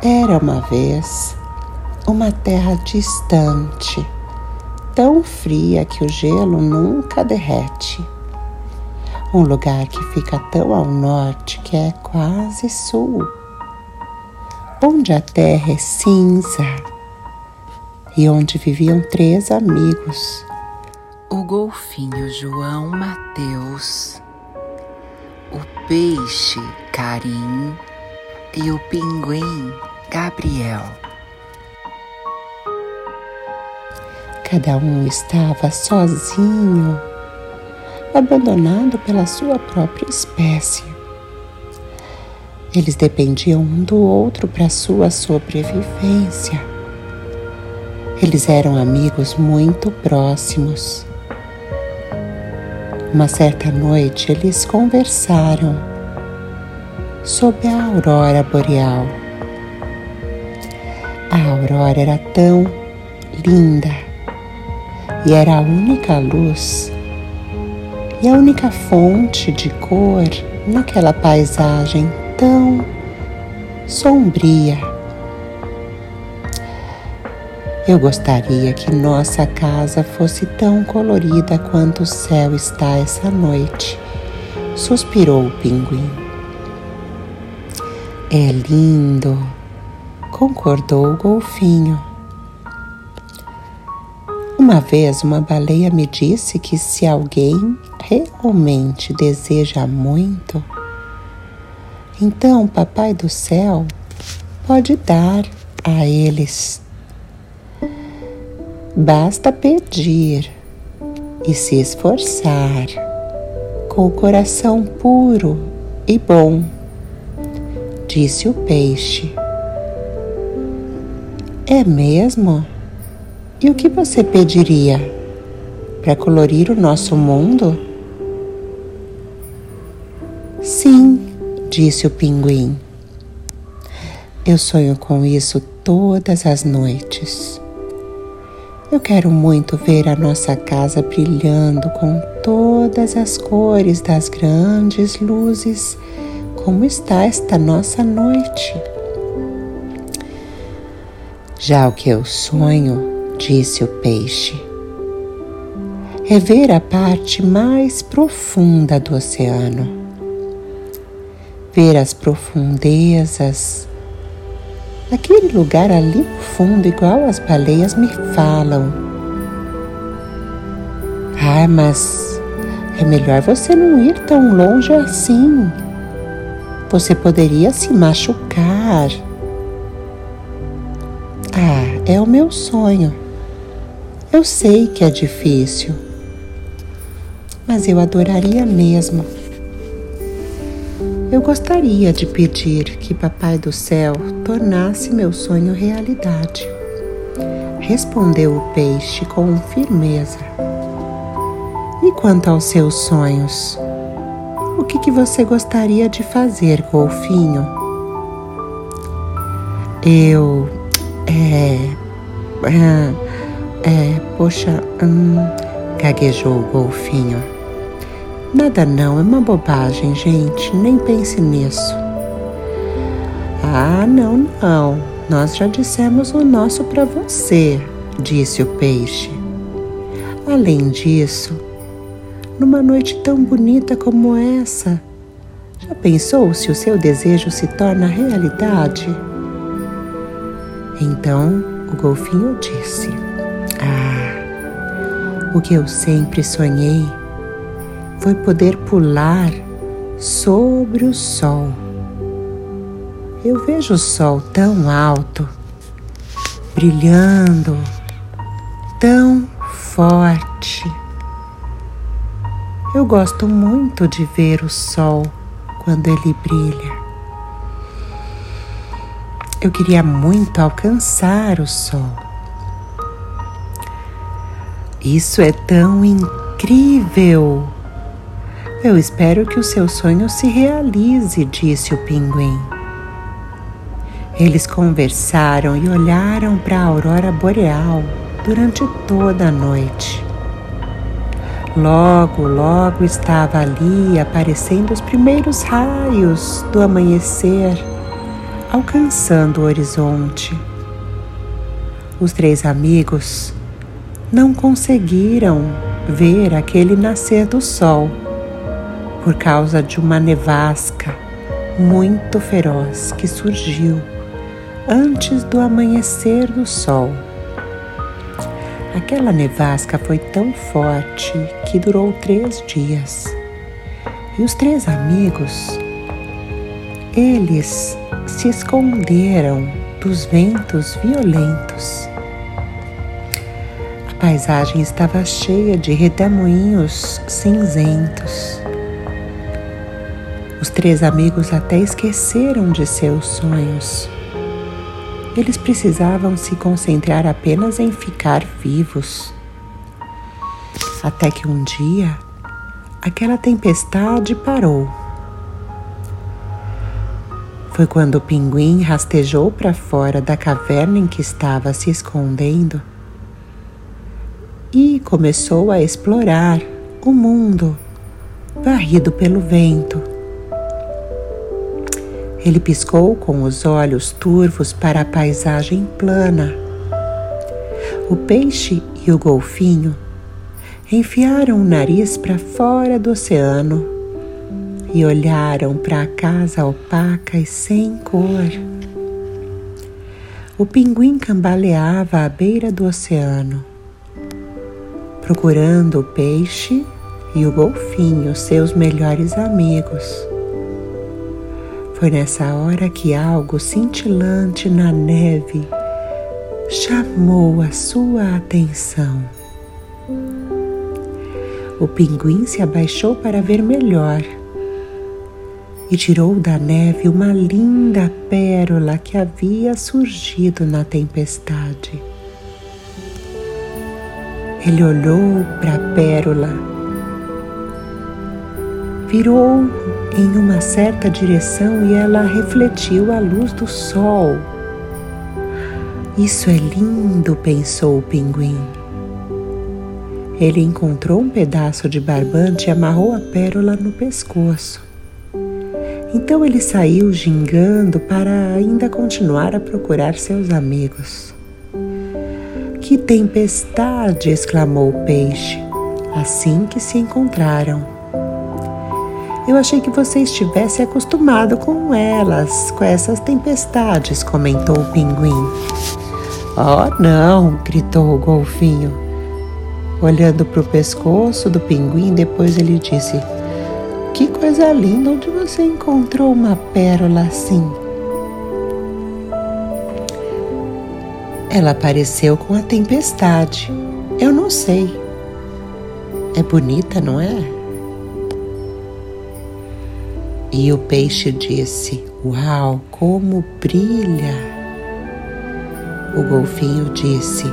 Era uma vez uma terra distante, tão fria que o gelo nunca derrete. Um lugar que fica tão ao norte que é quase sul, onde a terra é cinza e onde viviam três amigos: o golfinho João Mateus, o peixe Carim e o pinguim Gabriel. Cada um estava sozinho, abandonado pela sua própria espécie. Eles dependiam um do outro para sua sobrevivência. Eles eram amigos muito próximos. Uma certa noite eles conversaram sobre a aurora boreal. A aurora era tão linda e era a única luz e a única fonte de cor naquela paisagem tão sombria eu gostaria que nossa casa fosse tão colorida quanto o céu está essa noite, suspirou o pinguim. É lindo, concordou o golfinho. Uma vez uma baleia me disse que se alguém realmente deseja muito, então Papai do Céu pode dar a eles Basta pedir e se esforçar com o coração puro e bom, disse o peixe. É mesmo? E o que você pediria para colorir o nosso mundo? Sim, disse o pinguim. Eu sonho com isso todas as noites. Eu quero muito ver a nossa casa brilhando com todas as cores das grandes luzes, como está esta nossa noite. Já o que eu sonho, disse o peixe, é ver a parte mais profunda do oceano, ver as profundezas Naquele lugar ali no fundo, igual as baleias me falam. Ah, mas é melhor você não ir tão longe assim. Você poderia se machucar. É o meu sonho. Eu sei que é difícil, mas eu adoraria mesmo. Eu gostaria de pedir que Papai do Céu tornasse meu sonho realidade. Respondeu o peixe com firmeza. E quanto aos seus sonhos? O que, que você gostaria de fazer, golfinho? Eu. É. É. é poxa. Hum, gaguejou o golfinho. Nada não, é uma bobagem, gente, nem pense nisso. Ah, não, não, nós já dissemos o nosso para você, disse o peixe. Além disso, numa noite tão bonita como essa, já pensou se o seu desejo se torna realidade? Então o golfinho disse: Ah, o que eu sempre sonhei foi poder pular sobre o sol. Eu vejo o sol tão alto, brilhando, tão forte. Eu gosto muito de ver o sol quando ele brilha. Eu queria muito alcançar o sol. Isso é tão incrível! Eu espero que o seu sonho se realize, disse o pinguim. Eles conversaram e olharam para a aurora boreal durante toda a noite. Logo, logo estava ali aparecendo os primeiros raios do amanhecer, alcançando o horizonte. Os três amigos não conseguiram ver aquele nascer do sol por causa de uma nevasca muito feroz que surgiu antes do amanhecer do sol. Aquela nevasca foi tão forte que durou três dias. E os três amigos, eles se esconderam dos ventos violentos. A paisagem estava cheia de redemoinhos cinzentos. Os três amigos até esqueceram de seus sonhos eles precisavam se concentrar apenas em ficar vivos. Até que um dia, aquela tempestade parou. Foi quando o pinguim rastejou para fora da caverna em que estava se escondendo e começou a explorar o mundo, varrido pelo vento. Ele piscou com os olhos turvos para a paisagem plana. O peixe e o golfinho enfiaram o nariz para fora do oceano e olharam para a casa opaca e sem cor. O pinguim cambaleava à beira do oceano, procurando o peixe e o golfinho, seus melhores amigos. Foi nessa hora que algo cintilante na neve chamou a sua atenção. O pinguim se abaixou para ver melhor e tirou da neve uma linda pérola que havia surgido na tempestade. Ele olhou para a pérola, virou em uma certa direção e ela refletiu a luz do sol. Isso é lindo, pensou o pinguim. Ele encontrou um pedaço de barbante e amarrou a pérola no pescoço. Então ele saiu gingando para ainda continuar a procurar seus amigos. Que tempestade! exclamou o peixe, assim que se encontraram. Eu achei que você estivesse acostumado com elas, com essas tempestades, comentou o pinguim. Oh, não! gritou o golfinho. Olhando para o pescoço do pinguim, depois ele disse: Que coisa linda! Onde você encontrou uma pérola assim? Ela apareceu com a tempestade. Eu não sei. É bonita, não é? E o peixe disse: Uau, como brilha! O golfinho disse: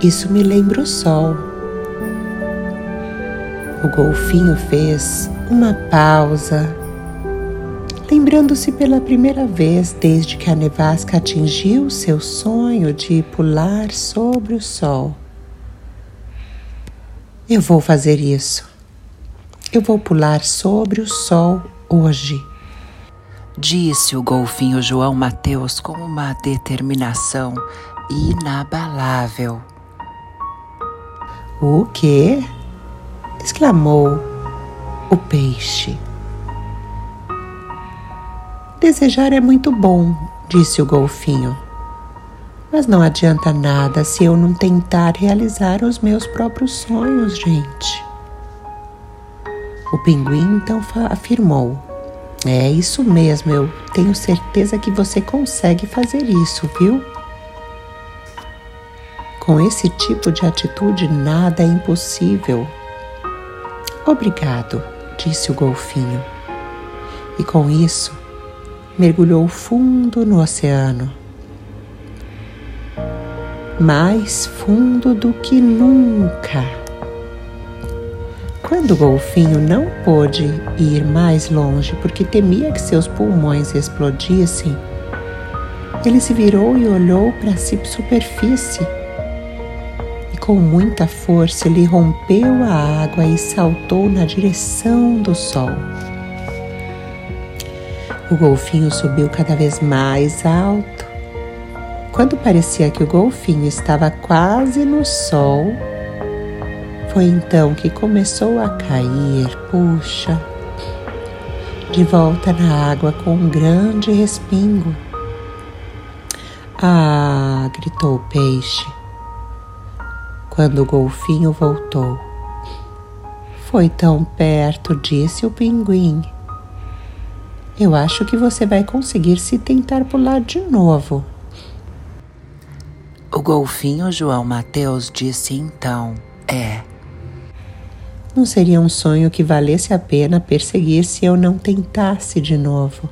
Isso me lembra o sol. O golfinho fez uma pausa, lembrando-se pela primeira vez desde que a nevasca atingiu seu sonho de pular sobre o sol. Eu vou fazer isso. Eu vou pular sobre o sol hoje. Disse o golfinho João Mateus com uma determinação inabalável. O quê? Exclamou o peixe. Desejar é muito bom, disse o golfinho. Mas não adianta nada se eu não tentar realizar os meus próprios sonhos, gente. O pinguim então afirmou: É isso mesmo, eu tenho certeza que você consegue fazer isso, viu? Com esse tipo de atitude, nada é impossível. Obrigado, disse o golfinho. E com isso, mergulhou fundo no oceano. Mais fundo do que nunca. Quando o golfinho não pôde ir mais longe porque temia que seus pulmões explodissem, ele se virou e olhou para a superfície. Com muita força ele rompeu a água e saltou na direção do sol. O golfinho subiu cada vez mais alto. Quando parecia que o golfinho estava quase no sol, foi então que começou a cair, puxa, de volta na água com um grande respingo. Ah! gritou o peixe. Quando o golfinho voltou. Foi tão perto, disse o pinguim. Eu acho que você vai conseguir se tentar pular de novo. O golfinho João Mateus disse então: É. Não seria um sonho que valesse a pena perseguir se eu não tentasse de novo.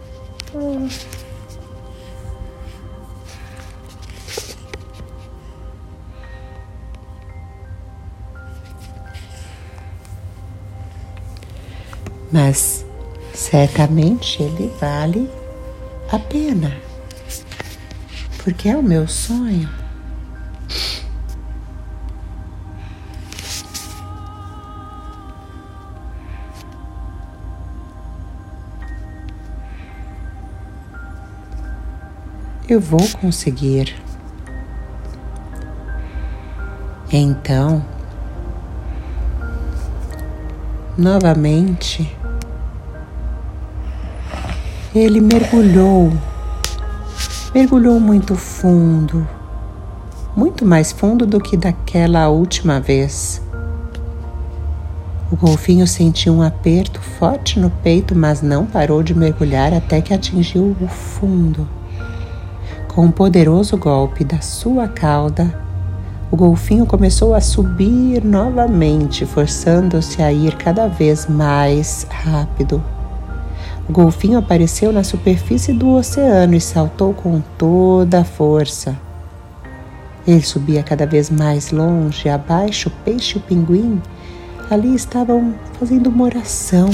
Mas certamente ele vale a pena, porque é o meu sonho. eu vou conseguir. Então, novamente, ele mergulhou, mergulhou muito fundo, muito mais fundo do que daquela última vez. O golfinho sentiu um aperto forte no peito, mas não parou de mergulhar até que atingiu o fundo. Com um poderoso golpe da sua cauda, o golfinho começou a subir novamente, forçando-se a ir cada vez mais rápido. O golfinho apareceu na superfície do oceano e saltou com toda a força. Ele subia cada vez mais longe, abaixo o peixe e o pinguim ali estavam fazendo uma oração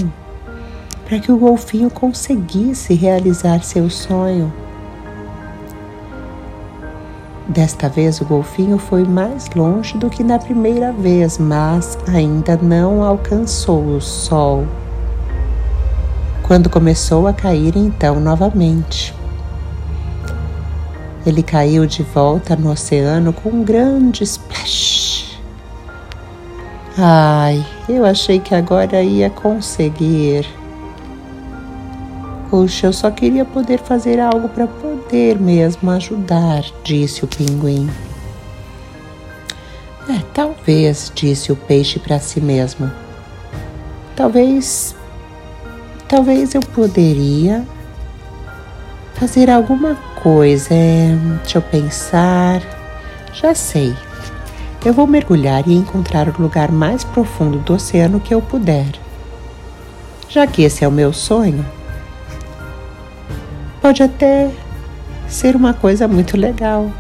para que o golfinho conseguisse realizar seu sonho. Desta vez o golfinho foi mais longe do que na primeira vez, mas ainda não alcançou o sol. Quando começou a cair então novamente. Ele caiu de volta no oceano com um grande splash. Ai, eu achei que agora ia conseguir. Puxa, eu só queria poder fazer algo para poder mesmo ajudar, disse o pinguim. É, talvez, disse o peixe para si mesmo. Talvez. Talvez eu poderia fazer alguma coisa. É, deixa eu pensar. Já sei. Eu vou mergulhar e encontrar o lugar mais profundo do oceano que eu puder. Já que esse é o meu sonho, pode até ser uma coisa muito legal,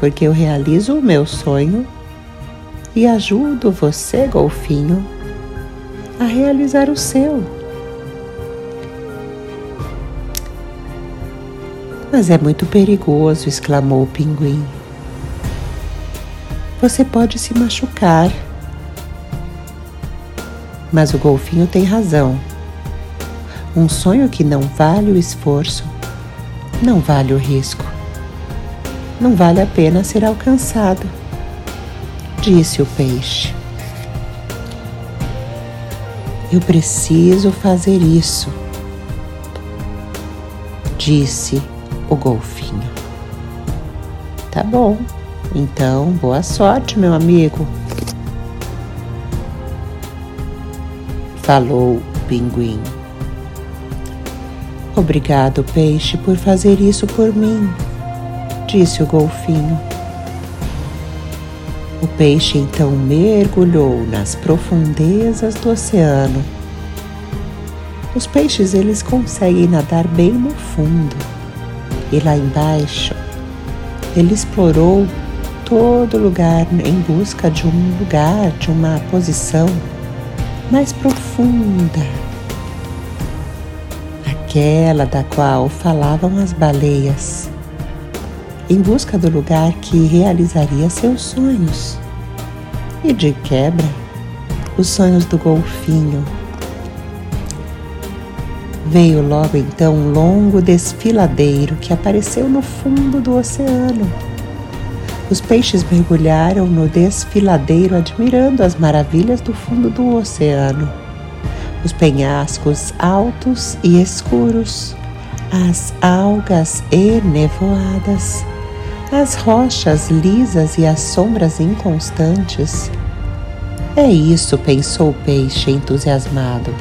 porque eu realizo o meu sonho e ajudo você, golfinho, a realizar o seu. Mas é muito perigoso, exclamou o pinguim. Você pode se machucar. Mas o golfinho tem razão. Um sonho que não vale o esforço não vale o risco. Não vale a pena ser alcançado, disse o peixe. Eu preciso fazer isso, disse o golfinho. Tá bom, então boa sorte, meu amigo. Falou o pinguim. Obrigado, peixe, por fazer isso por mim, disse o golfinho. O peixe então mergulhou nas profundezas do oceano. Os peixes eles conseguem nadar bem no fundo. E lá embaixo, ele explorou todo lugar em busca de um lugar, de uma posição mais profunda aquela da qual falavam as baleias, em busca do lugar que realizaria seus sonhos. E de quebra, os sonhos do golfinho. Veio logo então um longo desfiladeiro que apareceu no fundo do oceano. Os peixes mergulharam no desfiladeiro, admirando as maravilhas do fundo do oceano. Os penhascos altos e escuros, as algas enevoadas, as rochas lisas e as sombras inconstantes. É isso, pensou o peixe entusiasmado.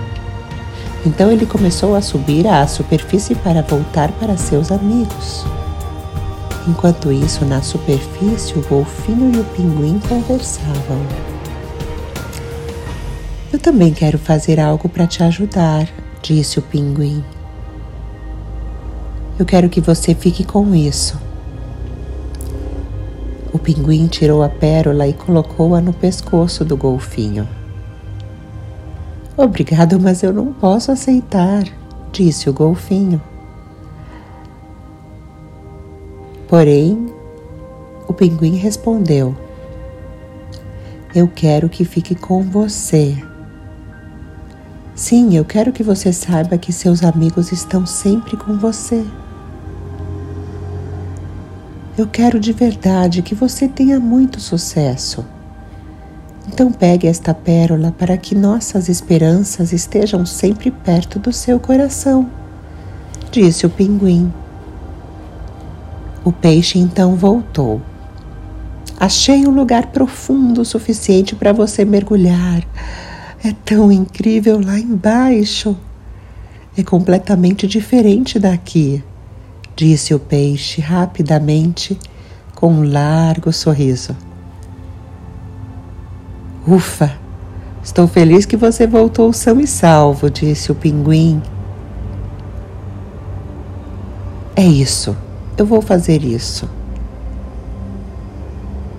Então ele começou a subir à superfície para voltar para seus amigos. Enquanto isso, na superfície, o golfinho e o pinguim conversavam. Eu também quero fazer algo para te ajudar, disse o pinguim. Eu quero que você fique com isso. O pinguim tirou a pérola e colocou-a no pescoço do golfinho. Obrigado, mas eu não posso aceitar, disse o golfinho. Porém, o pinguim respondeu: Eu quero que fique com você. Sim, eu quero que você saiba que seus amigos estão sempre com você. Eu quero de verdade que você tenha muito sucesso. Então pegue esta pérola para que nossas esperanças estejam sempre perto do seu coração, disse o pinguim. O peixe então voltou. Achei um lugar profundo o suficiente para você mergulhar. É tão incrível lá embaixo. É completamente diferente daqui, disse o peixe rapidamente, com um largo sorriso. Ufa! Estou feliz que você voltou são e salvo, disse o pinguim. É isso eu vou fazer isso.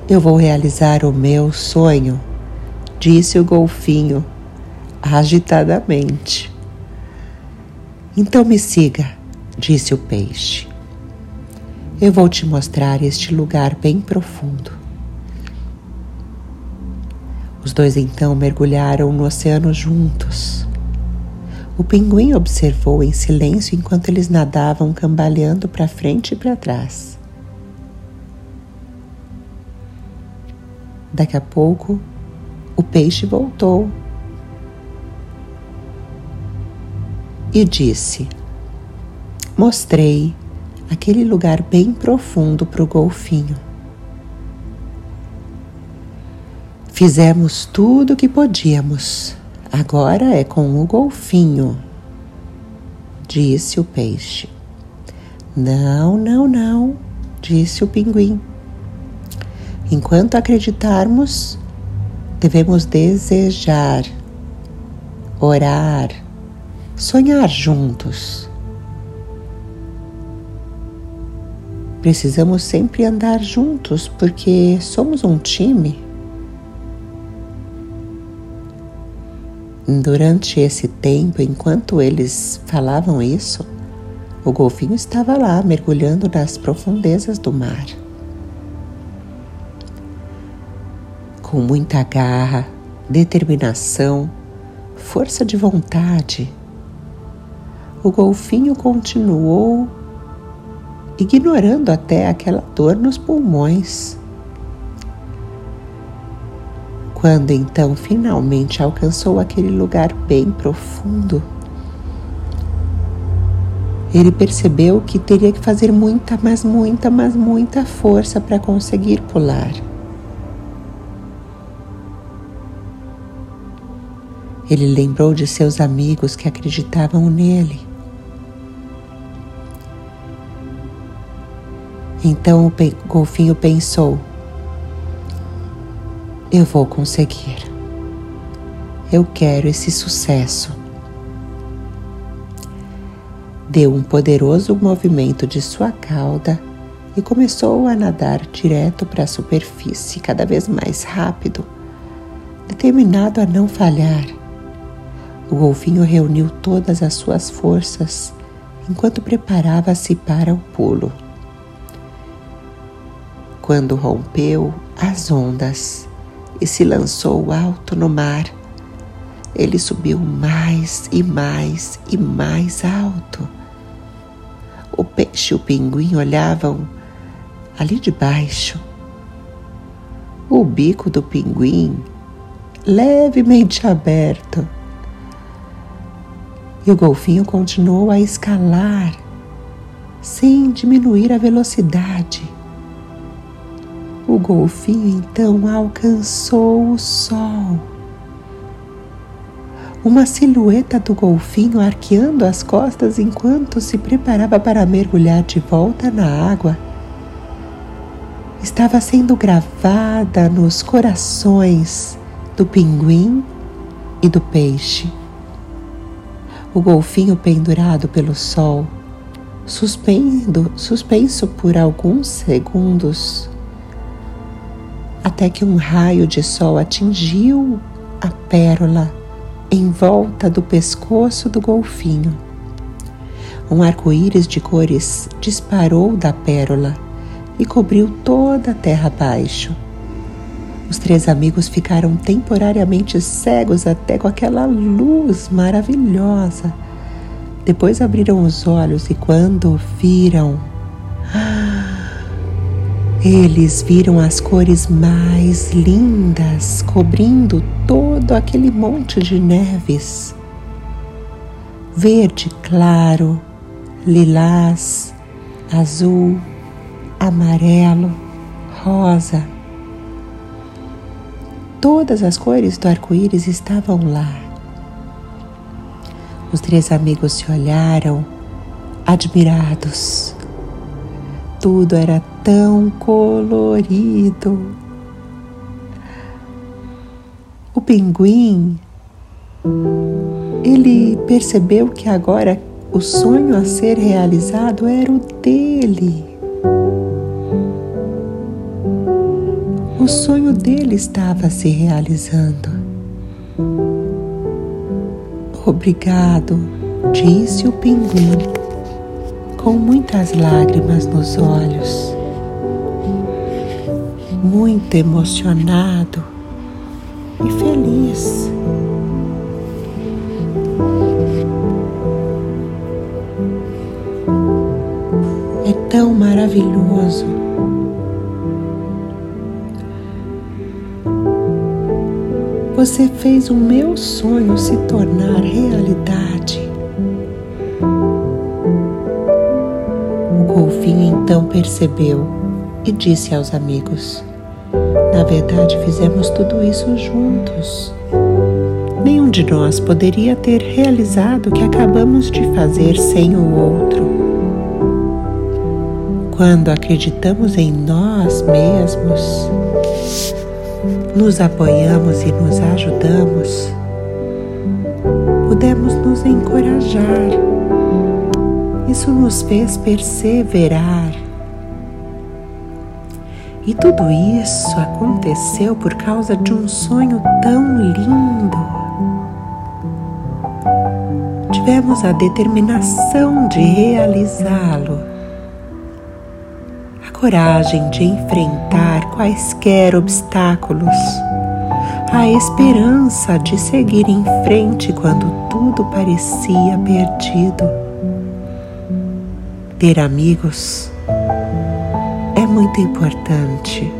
Eu vou realizar o meu sonho, disse o golfinho agitadamente. Então me siga, disse o peixe. Eu vou te mostrar este lugar bem profundo. Os dois então mergulharam no oceano juntos. O pinguim observou em silêncio enquanto eles nadavam cambaleando para frente e para trás. Daqui a pouco, o peixe voltou e disse: Mostrei aquele lugar bem profundo para o golfinho. Fizemos tudo o que podíamos Agora é com o golfinho, disse o peixe. Não, não, não, disse o pinguim. Enquanto acreditarmos, devemos desejar, orar, sonhar juntos. Precisamos sempre andar juntos porque somos um time. Durante esse tempo, enquanto eles falavam isso, o golfinho estava lá mergulhando nas profundezas do mar. Com muita garra, determinação, força de vontade, o golfinho continuou ignorando até aquela dor nos pulmões quando então finalmente alcançou aquele lugar bem profundo, ele percebeu que teria que fazer muita, mas muita, mas muita força para conseguir pular. Ele lembrou de seus amigos que acreditavam nele. Então o golfinho pensou: eu vou conseguir. Eu quero esse sucesso. Deu um poderoso movimento de sua cauda e começou a nadar direto para a superfície, cada vez mais rápido, determinado a não falhar. O golfinho reuniu todas as suas forças enquanto preparava-se para o pulo. Quando rompeu as ondas, e se lançou alto no mar. ele subiu mais e mais e mais alto. O peixe e o pinguim olhavam ali de baixo. O bico do pinguim levemente aberto. E o golfinho continuou a escalar sem diminuir a velocidade. O golfinho então alcançou o sol. Uma silhueta do golfinho arqueando as costas enquanto se preparava para mergulhar de volta na água estava sendo gravada nos corações do pinguim e do peixe. O golfinho pendurado pelo sol, suspendo, suspenso por alguns segundos, até que um raio de sol atingiu a pérola em volta do pescoço do golfinho. Um arco-íris de cores disparou da pérola e cobriu toda a terra abaixo. Os três amigos ficaram temporariamente cegos até com aquela luz maravilhosa. Depois abriram os olhos e, quando viram, eles viram as cores mais lindas cobrindo todo aquele monte de neves. Verde claro, lilás, azul, amarelo, rosa. Todas as cores do arco-íris estavam lá. Os três amigos se olharam, admirados. Tudo era tão colorido. O pinguim, ele percebeu que agora o sonho a ser realizado era o dele. o sonho dele estava se realizando. Obrigado, disse o pinguim, com muitas lágrimas nos olhos, muito emocionado e feliz. É tão maravilhoso Você fez o meu sonho se tornar realidade. Então percebeu e disse aos amigos: Na verdade, fizemos tudo isso juntos. Nenhum de nós poderia ter realizado o que acabamos de fazer sem o outro. Quando acreditamos em nós mesmos, nos apoiamos e nos ajudamos, pudemos nos encorajar. Isso nos fez perseverar. E tudo isso aconteceu por causa de um sonho tão lindo. Tivemos a determinação de realizá-lo coragem de enfrentar quaisquer obstáculos, a esperança de seguir em frente quando tudo parecia perdido. Ter amigos é muito importante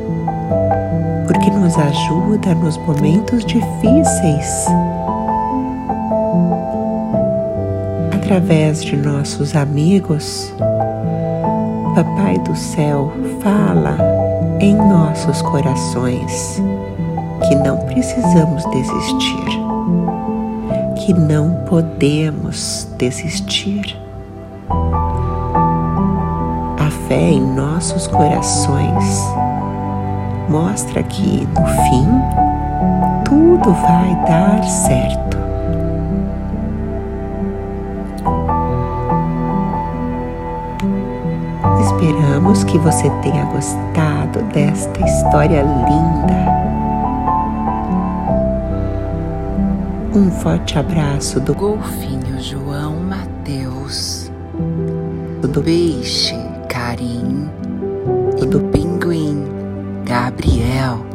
porque nos ajuda nos momentos difíceis. Através de nossos amigos, Papai do Céu fala em nossos corações que não precisamos desistir, que não podemos desistir. Fé em nossos corações mostra que no fim tudo vai dar certo. Esperamos que você tenha gostado desta história linda. Um forte abraço do golfinho João Mateus, do peixe Karim e do pinguim Gabriel.